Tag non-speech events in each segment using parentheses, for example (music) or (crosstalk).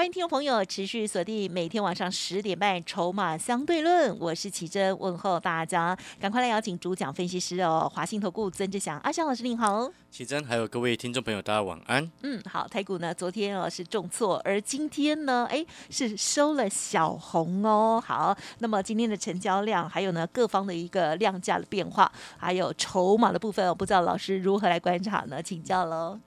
欢迎听众朋友持续锁定每天晚上十点半《筹码相对论》，我是奇珍，问候大家，赶快来邀请主讲分析师哦，华信投顾曾志祥阿祥老师您好。奇珍，还有各位听众朋友，大家晚安。嗯，好，台股呢昨天哦是重挫，而今天呢，哎是收了小红哦。好，那么今天的成交量，还有呢各方的一个量价的变化，还有筹码的部分，我不知道老师如何来观察呢？请教喽。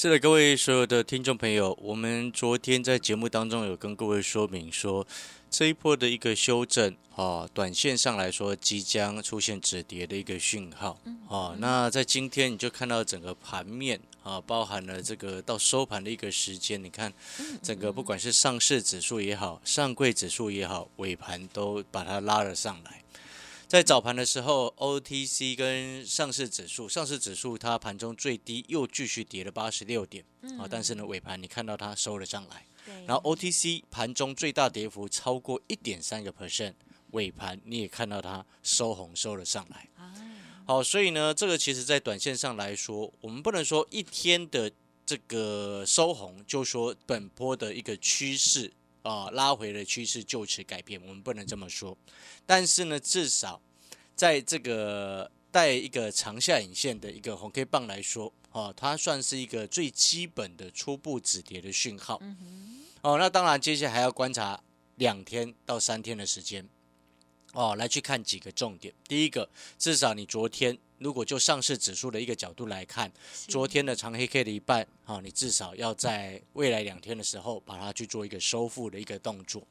是的，各位所有的听众朋友，我们昨天在节目当中有跟各位说明说，这一波的一个修正啊，短线上来说即将出现止跌的一个讯号啊。那在今天你就看到整个盘面啊，包含了这个到收盘的一个时间，你看整个不管是上市指数也好，上柜指数也好，尾盘都把它拉了上来。在早盘的时候，OTC 跟上市指数，上市指数它盘中最低又继续跌了八十六点啊，但是呢尾盘你看到它收了上来，然后 OTC 盘中最大跌幅超过一点三个 percent，尾盘你也看到它收红收了上来。好，所以呢，这个其实在短线上来说，我们不能说一天的这个收红就说本波的一个趋势。啊，拉回的趋势就此改变，我们不能这么说。但是呢，至少在这个带一个长下影线的一个红 K 棒来说，哦，它算是一个最基本的初步止跌的讯号。哦，那当然，接下来还要观察两天到三天的时间。哦，来去看几个重点。第一个，至少你昨天。如果就上市指数的一个角度来看，昨天的长黑 K 的一半，啊，你至少要在未来两天的时候把它去做一个收复的一个动作。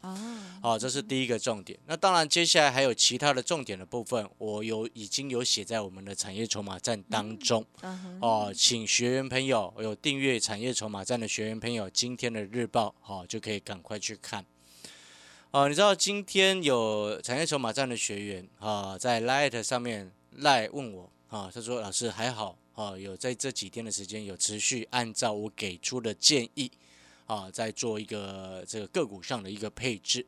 哦，这是第一个重点。那当然，接下来还有其他的重点的部分，我有已经有写在我们的产业筹码站当中。哦，请学员朋友有订阅产业筹码站的学员朋友，今天的日报，好就可以赶快去看。哦，你知道今天有产业筹码站的学员啊，在 Light 上面赖问我。啊，他说：“老师还好啊，有在这几天的时间有持续按照我给出的建议啊，在做一个这个个股上的一个配置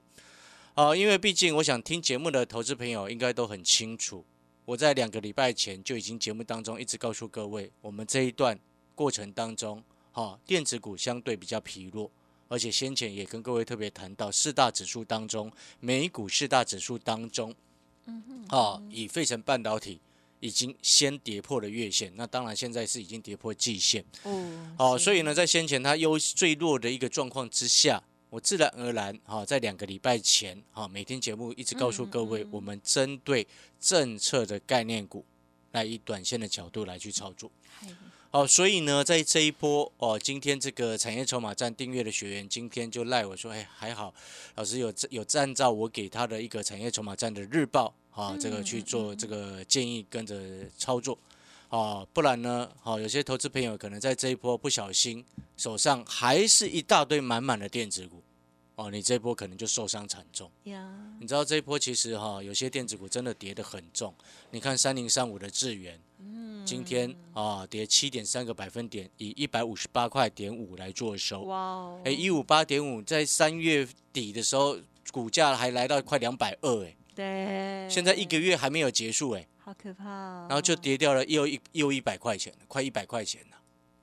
啊，因为毕竟我想听节目的投资朋友应该都很清楚，我在两个礼拜前就已经节目当中一直告诉各位，我们这一段过程当中，哈，电子股相对比较疲弱，而且先前也跟各位特别谈到四大指数当中，美股四大指数当中，嗯哼，啊，以费城半导体。”已经先跌破了月线，那当然现在是已经跌破季线。哦，好，所以呢，在先前它优最弱的一个状况之下，我自然而然哈，在两个礼拜前哈，每天节目一直告诉各位，我们针对政策的概念股来以短线的角度来去操作。好，所以呢，在这一波哦，今天这个产业筹码站订阅的学员，今天就赖我说，哎，还好，老师有有按照我给他的一个产业筹码站的日报。啊，这个去做这个建议，跟着操作啊，不然呢，好，有些投资朋友可能在这一波不小心，手上还是一大堆满满的电子股，哦，你这一波可能就受伤惨重。你知道这一波其实哈，有些电子股真的跌得很重。你看三零三五的智源，嗯，今天啊跌七点三个百分点，以一百五十八块点五来做收。哇哦，哎，一五八点五，在三月底的时候，股价还来到快两百二，哎。对，现在一个月还没有结束哎，好可怕，然后就跌掉了又一又一百块钱快一百块钱了，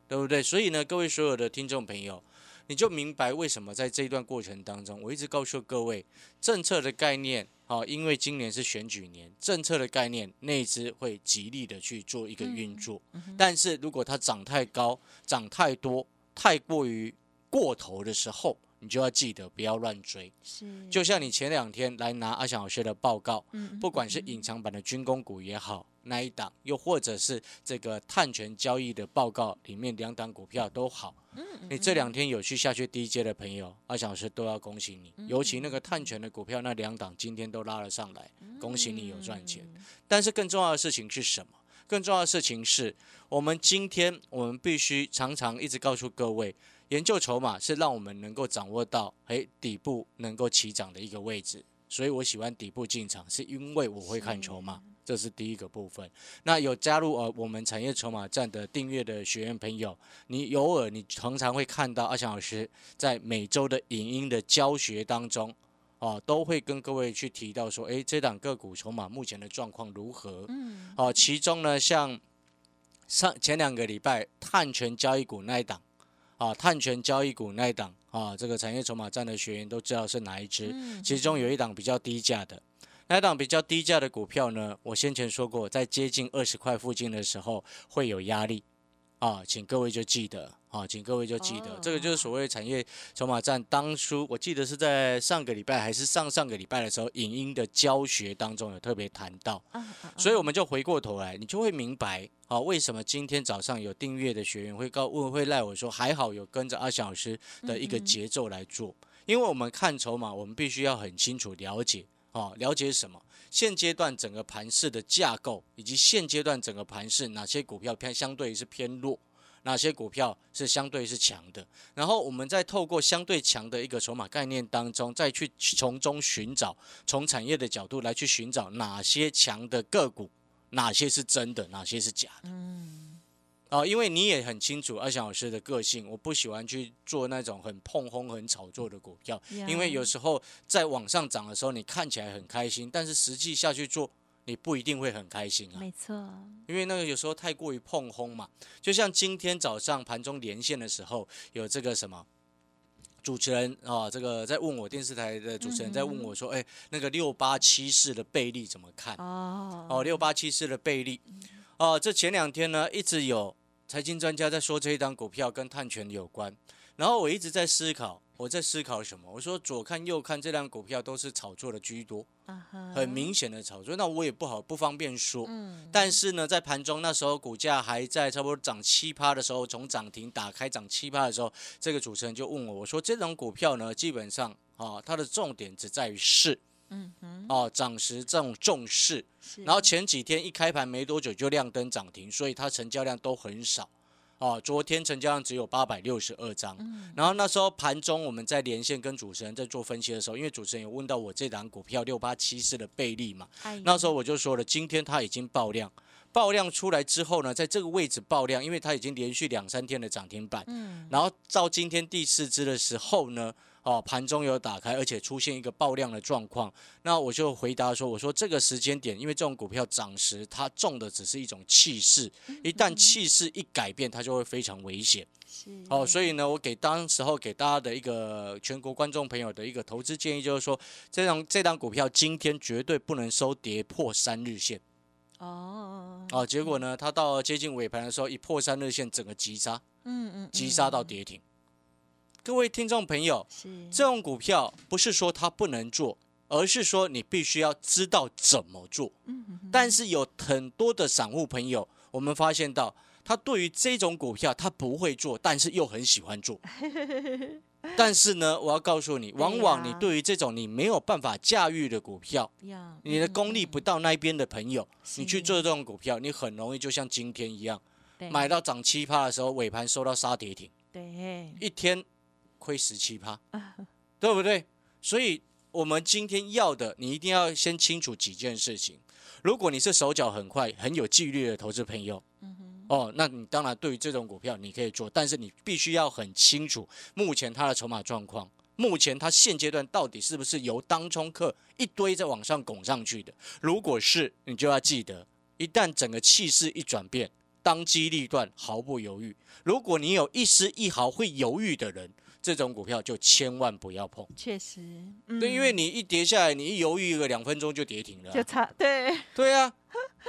对不对？所以呢，各位所有的听众朋友，你就明白为什么在这一段过程当中，我一直告诉各位，政策的概念啊，因为今年是选举年，政策的概念内资会极力的去做一个运作，但是如果它涨太高、涨太多、太过于过头的时候，你就要记得不要乱追，是，就像你前两天来拿阿翔老师的报告，嗯，不管是隐藏版的军工股也好，那一档，又或者是这个碳权交易的报告里面两档股票都好，嗯，你这两天有去下去低阶的朋友，阿翔老师都要恭喜你，尤其那个碳权的股票那两档今天都拉了上来，恭喜你有赚钱。但是更重要的事情是什么？更重要的事情是我们今天我们必须常常一直告诉各位。研究筹码是让我们能够掌握到，哎，底部能够起涨的一个位置，所以我喜欢底部进场，是因为我会看筹码，这是第一个部分。那有加入呃我们产业筹码站的订阅的学员朋友，你偶尔你常常会看到阿强老师在每周的影音的教学当中，啊，都会跟各位去提到说，诶，这档个股筹码目前的状况如何？嗯，哦，其中呢，像上前两个礼拜碳权交易股那一档，啊，碳权交易股那一档，啊，这个产业筹码站的学员都知道是哪一支。嗯其中有一档比较低价的，那一档比较低价的股票呢，我先前说过，在接近二十块附近的时候会有压力，啊，请各位就记得，啊，请各位就记得，哦这个就是所谓产业筹码站当初我记得是在上个礼拜还是上上个礼拜的时候，影音的教学当中有特别谈到。啊啊所以我们就回过头来，你就会明白啊，为什么今天早上有订阅的学员会告问会赖我说，还好有跟着阿翔老师的一个节奏来做，因为我们看筹码，我们必须要很清楚了解啊，了解什么？现阶段整个盘势的架构，以及现阶段整个盘势哪些股票偏相对是偏弱。哪些股票是相对是强的，然后我们再透过相对强的一个筹码概念当中，再去从中寻找，从产业的角度来去寻找哪些强的个股，哪些是真的，哪些是假的。嗯，啊、因为你也很清楚阿翔老师的个性，我不喜欢去做那种很碰轰、很炒作的股票，呀因为有时候在往上涨的时候，你看起来很开心，但是实际下去做，你不一定会很开心啊。没错，因为那个有时候太过于碰轰嘛，就像今天早上盘中连线的时候，有这个什么主持人啊，这个在问我电视台的主持人在问我说，哎，那个六八七四的倍利怎么看？哦，哦，六八七四的倍利，哦，这前两天呢一直有财经专家在说这一档股票跟碳权有关，然后我一直在思考，我在思考什么？我说左看右看，这辆股票都是炒作的居多，很明显的炒作，那我也不好不方便说。嗯，但是呢，在盘中那时候股价还在差不多涨七趴的时候，从涨停打开涨七趴的时候，这个主持人就问我，我说这种股票呢，基本上啊，它的重点只在于势嗯哼，哦，涨时这种重势。是，然后前几天一开盘没多久就亮灯涨停，所以它成交量都很少。哦，昨天成交量只有八百六十二张。嗯然后那时候盘中我们在连线跟主持人在做分析的时候，因为主持人有问到我这档股票六八七四的倍利嘛，哎那时候我就说了，今天它已经爆量，爆量出来之后呢，在这个位置爆量，因为它已经连续两三天的涨停板，嗯，然后到今天第四支的时候呢，哦，盘中有打开，而且出现一个爆量的状况，那我就回答说，我说这个时间点，因为这种股票涨时，它中的只是一种气势，一旦气势一改变，它就会非常危险。是，哦，所以呢，我给当时候给大家的一个全国观众朋友的一个投资建议，就是说，这张这档股票今天绝对不能收跌破三日线。哦，哦，结果呢，它到接近尾盘的时候，一破三日线，整个急杀，嗯嗯，急杀到嗯，跌停。各位听众朋友，是，这种股票不是说它不能做，而是说你必须要知道怎么做。嗯但是有很多的散户朋友，我们发现到他对于这种股票他不会做，但是又很喜欢做。(laughs) 但是呢，我要告诉你，往往你对于这种你没有办法驾驭的股票，呀，你的嗯功力不到那边的朋友，你去做这种股票，你很容易就像今天一样，买到涨七趴的时候，尾盘收到杀跌停，对，一天亏十七趴，对不对？所以我们今天要的，你一定要先清楚几件事情。如果你是手脚很快、很有纪律的投资朋友，嗯，哦，那你当然对于这种股票你可以做，但是你必须要很清楚目前它的筹码状况，目前它现阶段到底是不是由当冲客一堆在往上拱上去的？如果是，你就要记得，一旦整个气势一转变，当机立断，毫不犹豫。如果你有一丝一毫会犹豫的人，这种股票就千万不要碰。确实，对，嗯因为你一跌下来，你一犹豫一个两分钟就跌停了啊、就差对，对啊，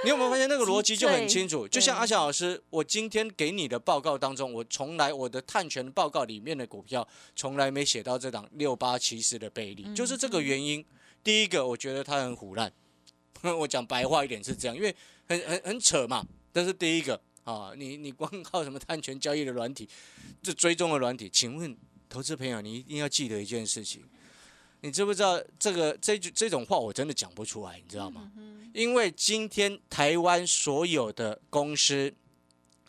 你有没有发现那个逻辑就很 (laughs) 清楚？就像阿翔老师，我今天给你的报告当中，我从来我的碳权报告里面的股票从来没写到这档六八七四的倍率，嗯就是这个原因。第一个，我觉得它很虎烂，(laughs) 我讲白话一点是这样，因为很很很扯嘛。这是第一个啊，你你光靠什么碳权交易的软体，这追踪的软体，请问投资朋友，你一定要记得一件事情。你知不知道这个这句这种话我真的讲不出来，你知道吗？因为今天台湾所有的公司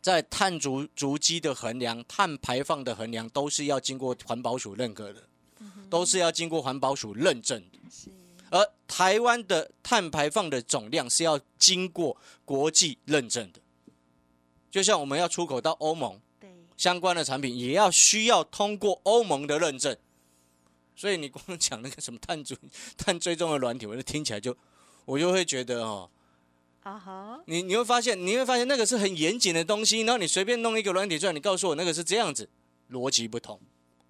在碳足足迹的衡量、碳排放的衡量，都是要经过环保署认可的，都是要经过环保署认证的。是，而台湾的碳排放的总量是要经过国际认证的，就像我们要出口到欧盟对，相关的产品，也要需要通过欧盟的认证。所以你光讲那个什么碳追 (laughs) 碳追踪的软体，我就听起来就我就会觉得哦，啊哈，你你会发现你会发现那个是很严谨的东西，然后你随便弄一个软体出来，你告诉我那个是这样子，逻辑不同，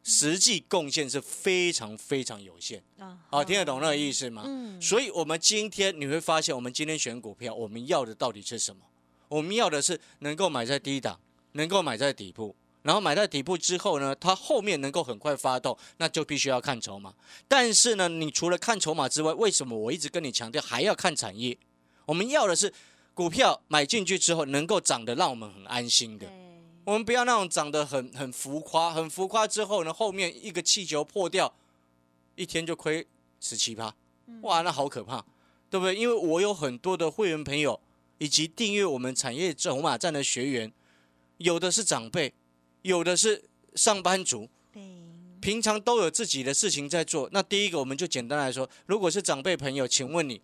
实际贡献是非常非常有限。啊好，听得懂那个意思吗？嗯，所以，我们今天你会发现，我们今天选股票，我们要的到底是什么？我们要的是能够买在低档，能够买在底部，然后买在底部之后呢，它后面能够很快发动，那就必须要看筹码。但是呢，你除了看筹码之外，为什么我一直跟你强调还要看产业？我们要的是股票买进去之后能够涨得让我们很安心的。我们不要那种涨得很很浮夸，很浮夸之后呢，后面一个气球破掉，一天就亏十七趴，哇，那好可怕，对不对？因为我有很多的会员朋友，以及订阅我们产业筹码站的学员，有的是长辈，有的是上班族，对，平常都有自己的事情在做。那第一个，我们就简单来说，如果是长辈朋友，请问你，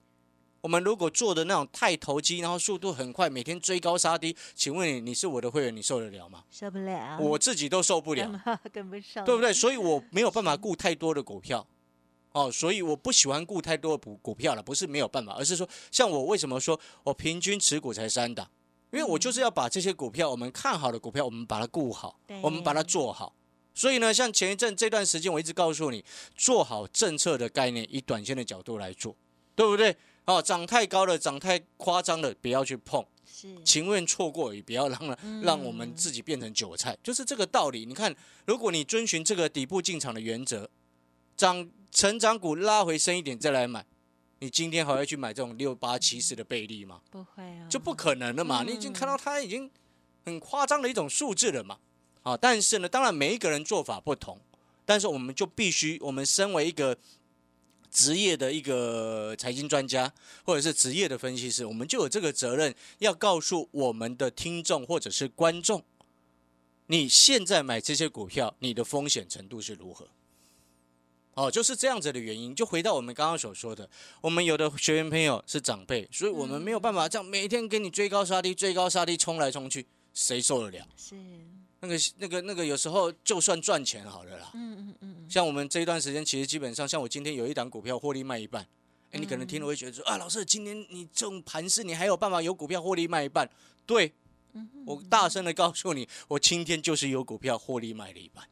我们如果做的那种太投机，然后速度很快，每天追高杀低，请问你，你是我的会员，你受得了吗？受不了，我自己都受不了，跟 (laughs) 跟不上，对不对？(laughs) 所以我没有办法顾太多的股票，哦，所以我不喜欢顾太多的股股票了，不是没有办法，而是说，像我为什么说我平均持股才三档？因为我就是要把这些股票，我们看好的股票，我们把它顾好，我们把它做好。所以呢，像前一阵这段时间，我一直告诉你，做好政策的概念，以短线的角度来做，对不对？哦，涨太高了，涨太夸张了，不要去碰。是，情愿错过，也不要让了让我们自己变成韭菜，就是这个道理。你看，如果你遵循这个底部进场的原则，涨成长股拉回升一点再来买，你今天还会去买这种六八七四的倍利吗？不会啊，就不可能了嘛！嗯你已经看到它已经很夸张的一种数字了嘛。啊，但是呢，当然每一个人做法不同，但是我们就必须，我们身为一个职业的一个财经专家，或者是职业的分析师，我们就有这个责任，要告诉我们的听众或者是观众，你现在买这些股票，你的风险程度是如何？哦，就是这样子的原因。就回到我们刚刚所说的，我们有的学员朋友是长辈，所以我们没有办法这样每天给你追高杀低、追高杀低、冲来冲去，谁受得了？是，那个、那个、那个，有时候就算赚钱好了啦。嗯嗯嗯，像我们这一段时间，其实基本上，像我今天有一档股票获利卖一半，哎，你可能听了会觉得说啊，老师，今天你这种盘势，你还有办法有股票获利卖一半？对，我大声的告诉你，我今天就是有股票获利卖了一半。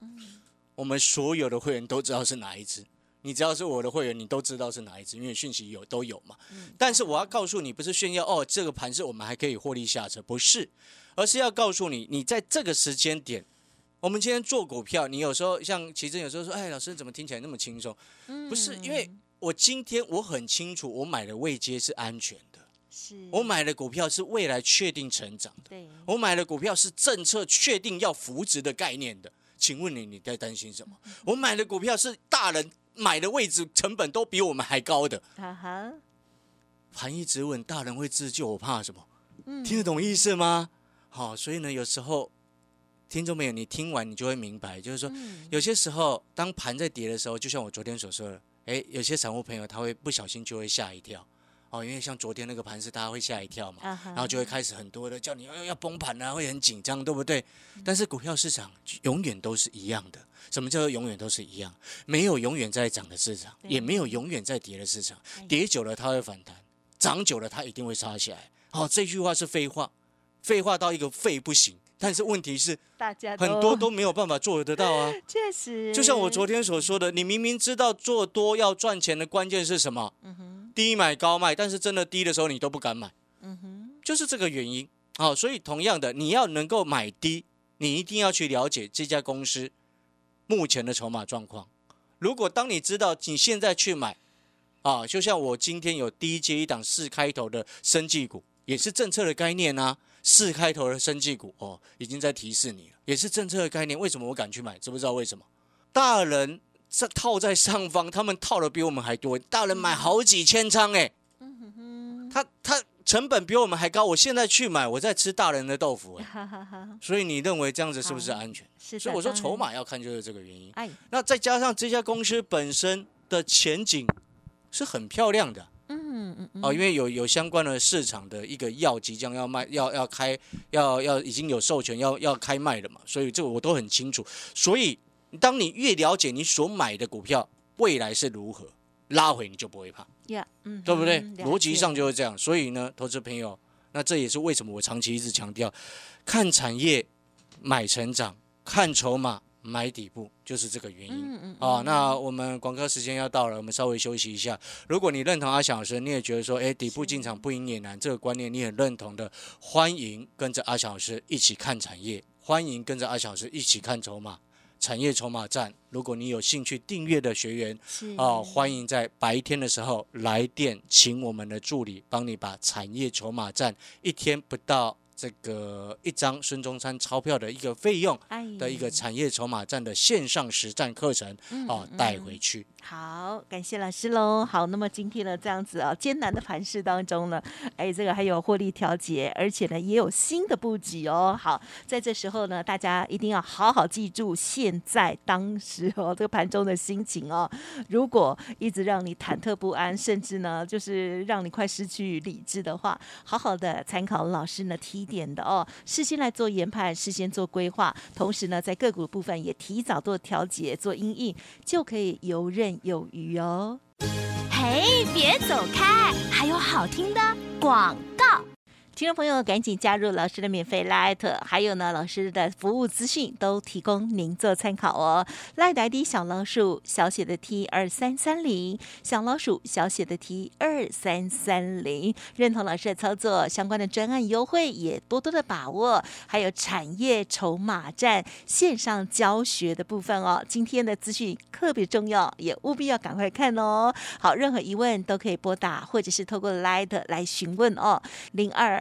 我们所有的会员都知道是哪一支，你只要是我的会员，你都知道是哪一只，因为讯息有都有嘛。但是我要告诉你，不是炫耀哦，这个盘是我们还可以获利下车，不是，而是要告诉你，你在这个时间点。我们今天做股票，你有时候像奇珍，有时候说，哎，老师怎么听起来那么轻松？不是，因为我今天我很清楚，我买的位阶是安全的，是，我买的股票是未来确定成长的，对，我买的股票是政策确定要扶植的概念的。请问你，你在担心什么？我买的股票是大人买的位置成本都比我们还高的，哈哈，盘一直稳，大人会自救，我怕什么？嗯听得懂意思吗？好，所以呢，有时候听众朋友，你听完你就会明白，就是说，嗯有些时候当盘在跌的时候，就像我昨天所说的，诶，有些散户朋友他会不小心就会吓一跳，哦，因为像昨天那个盘是大家会吓一跳嘛，然后就会开始很多的叫你要要崩盘啊，会很紧张，对不对？但是股票市场永远都是一样的。什么叫做永远都是一样？没有永远在涨的市场，也没有永远在跌的市场哎。跌久了它会反弹，涨久了它一定会杀起来。好、这句话是废话，废话到一个废不行。但是问题是，大家很多都没有办法做得到啊。(laughs) 确实，就像我昨天所说的，你明明知道做多要赚钱的关键是什么，嗯哼，低买高卖，但是真的低的时候你都不敢买。嗯哼，就是这个原因。好、所以同样的，你要能够买低，你一定要去了解这家公司目前的筹码状况。如果当你知道你现在去买，啊，就像我今天有低阶一档四开头的生技股，也是政策的概念啊。四开头的生技股哦，已经在提示你了，也是政策的概念。为什么我敢去买？知不知道为什么？大人在套在上方，他们套的比我们还多。大人买好几千张哎、嗯哼，他他成本比我们还高，我现在去买，我在吃大人的豆腐、哎 (laughs) 所以你认为这样子是不是安全？所以我说筹，码要看就是这个原因。哎，那再加上这家公司本身的前景是很漂亮的。嗯嗯嗯，哦，因为有有相关的市场的一个药即将要卖，要要开，要要已经有授权要要开卖了嘛，所以这个我都很清楚。所以当你越了解你所买的股票未来是如何拉回，你就不会怕，对不对？逻辑上就是这样。所以呢，投资朋友，那这也是为什么我长期一直强调，看产业买成长，看筹码买底部，就是这个原因。嗯嗯啊，那我们广告时间要到了，我们稍微休息一下。如果你认同阿翔老师，你也觉得说，哎，底部进场不赢也难这个观念，你很认同的，欢迎跟着阿翔老师一起看产业，欢迎跟着阿翔老师一起看筹码，产业筹码站。如果你有兴趣订阅的学员是啊，欢迎在白天的时候来电，请我们的助理帮你把产业筹码站一天不到这个一张孙中山钞票的一个费用。哎的一个产业筹码站的线上实战课程哦带回去。好，感谢老师喽。好，那么今天呢，这样子啊，艰难的盘势当中呢，哎，这个还有获利调节，而且呢，也有新的布局哦。好，在这时候呢，大家一定要好好记住现在当时哦这个盘中的心情哦。如果一直让你忐忑不安，甚至呢，就是让你快失去理智的话，好好的参考老师呢提点的哦，事先来做研判，事先做规划，同时呢，在个股部分也提早做调节、做阴影，就可以游刃有余哦。嘿，别走开，还有好听的广告。听众朋友，赶紧加入老师的免费 Light，还有呢，老师的服务资讯都提供您做参考哦。Light ID 小老鼠小写的 T 二三三零，小老鼠小写的 T 二三三零，认同老师的操作，相关的专案优惠也多多的把握，还有产业筹码站线上教学的部分哦。今天的资讯特别重要，也务必要赶快看哦。好，任何疑问都可以拨打，或者是透过 Light 来询问哦，零二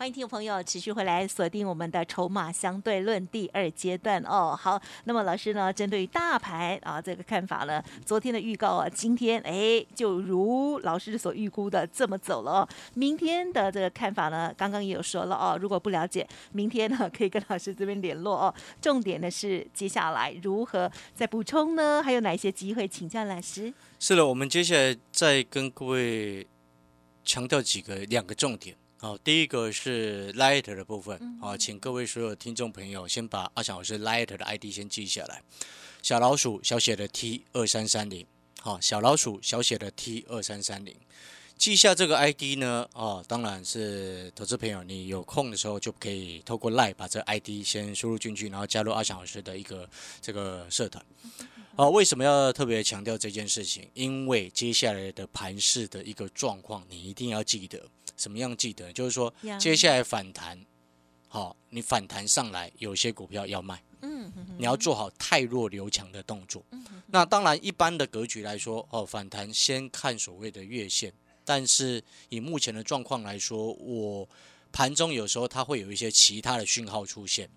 欢迎听众朋友持续回来锁定我们的筹码相对论第二阶段哦。好，那么老师呢，针对于大盘啊这个看法呢，昨天的预告啊，今天哎就如老师所预估的这么走了哦。明天的这个看法呢，刚刚也有说了哦，如果不了解，明天呢可以跟老师这边联络哦。(laughs) 重点的是接下来如何再补充呢？还有哪些机会？请教老师。是的，我们接下来再跟各位强调几个两个重点。好，第一个是 Light 的部分，好，请各位所有听众朋友先把阿翔老师 Light 的 ID 先记下来，小老鼠小写的 T 二三三零，好，小老鼠小写的 T 二三三零，记下这个 ID 呢，哦，当然是投资朋友，你有空的时候就可以透过 Light 把这 ID 先输入进去，然后加入阿翔老师的一个这个社团。哦，为什么要特别强调这件事情？因为接下来的盘市的一个状况，你一定要记得。什么样记得？就是说，接下来反弹，好、你反弹上来，有些股票要卖，你要做好太弱留强的动作。那当然，一般的格局来说，哦，反弹先看所谓的月线，但是以目前的状况来说，我盘中有时候它会有一些其他的讯号出现，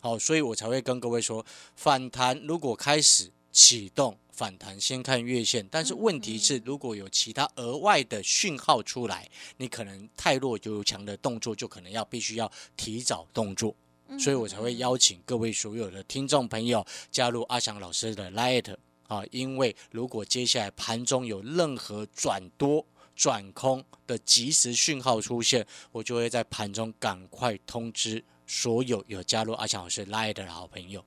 好、所以我才会跟各位说，反弹如果开始启动反弹，先看月线，但是问题是，如果有其他额外的讯号出来，你可能太弱有强的动作就可能要必须要提早动作。所以我才会邀请各位所有的听众朋友加入阿翔老师的 Light 啊，因为如果接下来盘中有任何转多、转空的及时讯号出现，我就会在盘中赶快通知所有有加入阿翔老师 Light 的好朋友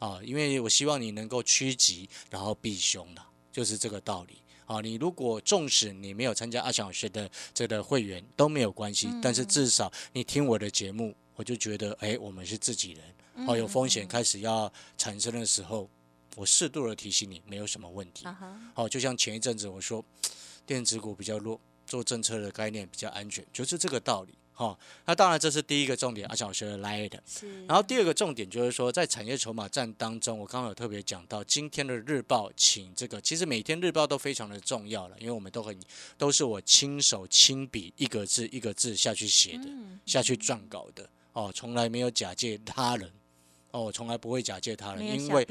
啊，因为我希望你能够趋吉然后避凶的，就是这个道理。啊，你如果纵使你没有参加阿翔老师的这个会员都没有关系，但是至少你听我的节目，我就觉得，哎，我们是自己人，哦，有风险开始要产生的时候，我适度的提醒你，没有什么问题。哦，就像前一阵子我说，电子股比较弱，做政策的概念比较安全，就是这个道理。哈。那当然这是第一个重点，阿翔老师的 lie 的。是，然后第二个重点就是说，在产业筹码战当中，我刚刚有特别讲到今天的日报，请这个其实每天日报都非常的重要了，因为我们都很都是我亲手亲笔一个字一个字下去写的，嗯下去撰稿的哦，从来没有假借他人哦，我从来不会假借他人，因为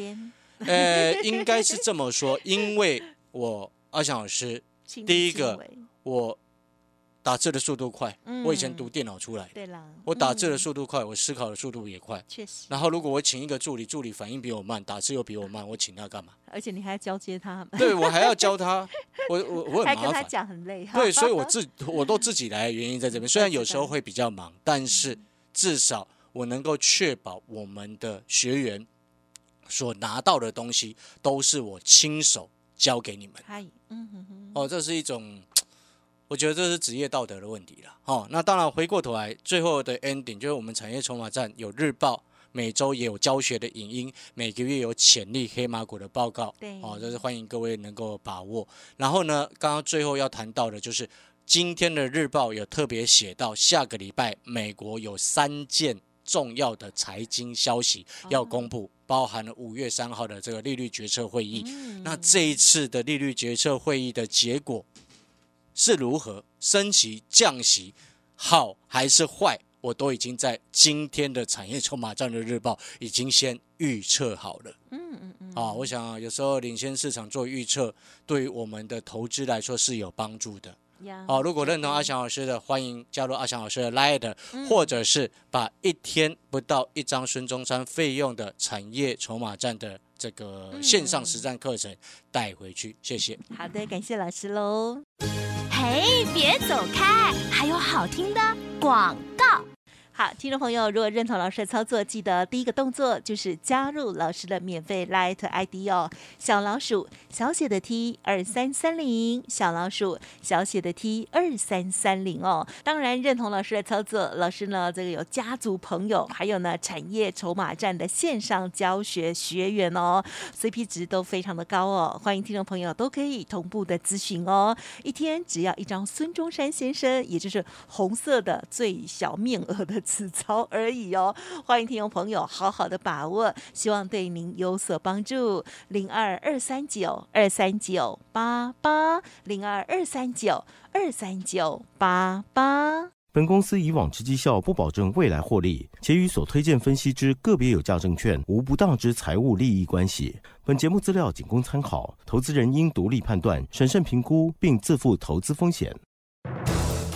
呃，应该是这么说，因为我阿翔老师第一个我打字的速度快，我以前嗯读电脑出来的，对啦，我打字的嗯速度快，我思考的速度也快。确实，然后如果我请一个助理，助理反应比我慢，打字又比我慢，我请他干嘛？而且你还要交接他，对我还要教他，(laughs) 我我我还跟他很麻烦。讲很累，对，所以我自 (laughs) 我都自己来，的原因在这边。虽然有时候 (laughs) 会比较忙，但是至少我能够确保我们的学员所拿到的东西都是我亲手教给你们。嗨，嗯哼哼，哦，这是一种，我觉得这是职业道德的问题了。哦，那当然回过头来，最后的 ending 就是我们产业筹码站有日报，每周也有教学的影音，每个月有潜力黑马股的报告。对哦，这是欢迎各位能够把握。然后呢，刚刚最后要谈到的就是今天的日报有特别写到，下个礼拜美国有三件重要的财经消息要公布，包含了五月三号的这个利率决策会议。嗯那这一次的利率决策会议的结果是如何？升息、降息，好还是坏？我都已经在今天的产业筹码战略日报已经先预测好了。嗯嗯嗯，啊，我想啊有时候领先市场做预测，对于我们的投资来说是有帮助的。呀好，如果认同阿翔老师的，欢迎加入阿翔老师的 Light，、或者是把一天不到一张孙中山费用的产业筹码站的这个线上实战课程带回去。谢谢。好的，感谢老师喽。嘿，别走开，还有好听的广告。好，听众朋友，如果认同老师的操作，记得第一个动作就是加入老师的免费 Light ID 哦，小老鼠小写的 T 二三三零，小老鼠小写的 T 二三三零哦。当然认同老师的操作，老师呢这个有家族朋友，还有呢产业筹码站的线上教学学员哦，CP 值都非常的高哦，欢迎听众朋友都可以同步的咨询哦。一天只要一张孙中山先生，也就是红色的最小面额的此操而已哦。欢迎听众朋友好好的把握，希望对您有所帮助。零二二三九二三九八八零二二三九二三九八八。本公司以往之绩效不保证未来获利，且与所推荐分析之个别有价证券无不当之财务利益关系。本节目资料仅供参考，投资人应独立判断、审慎评估，并自负投资风险。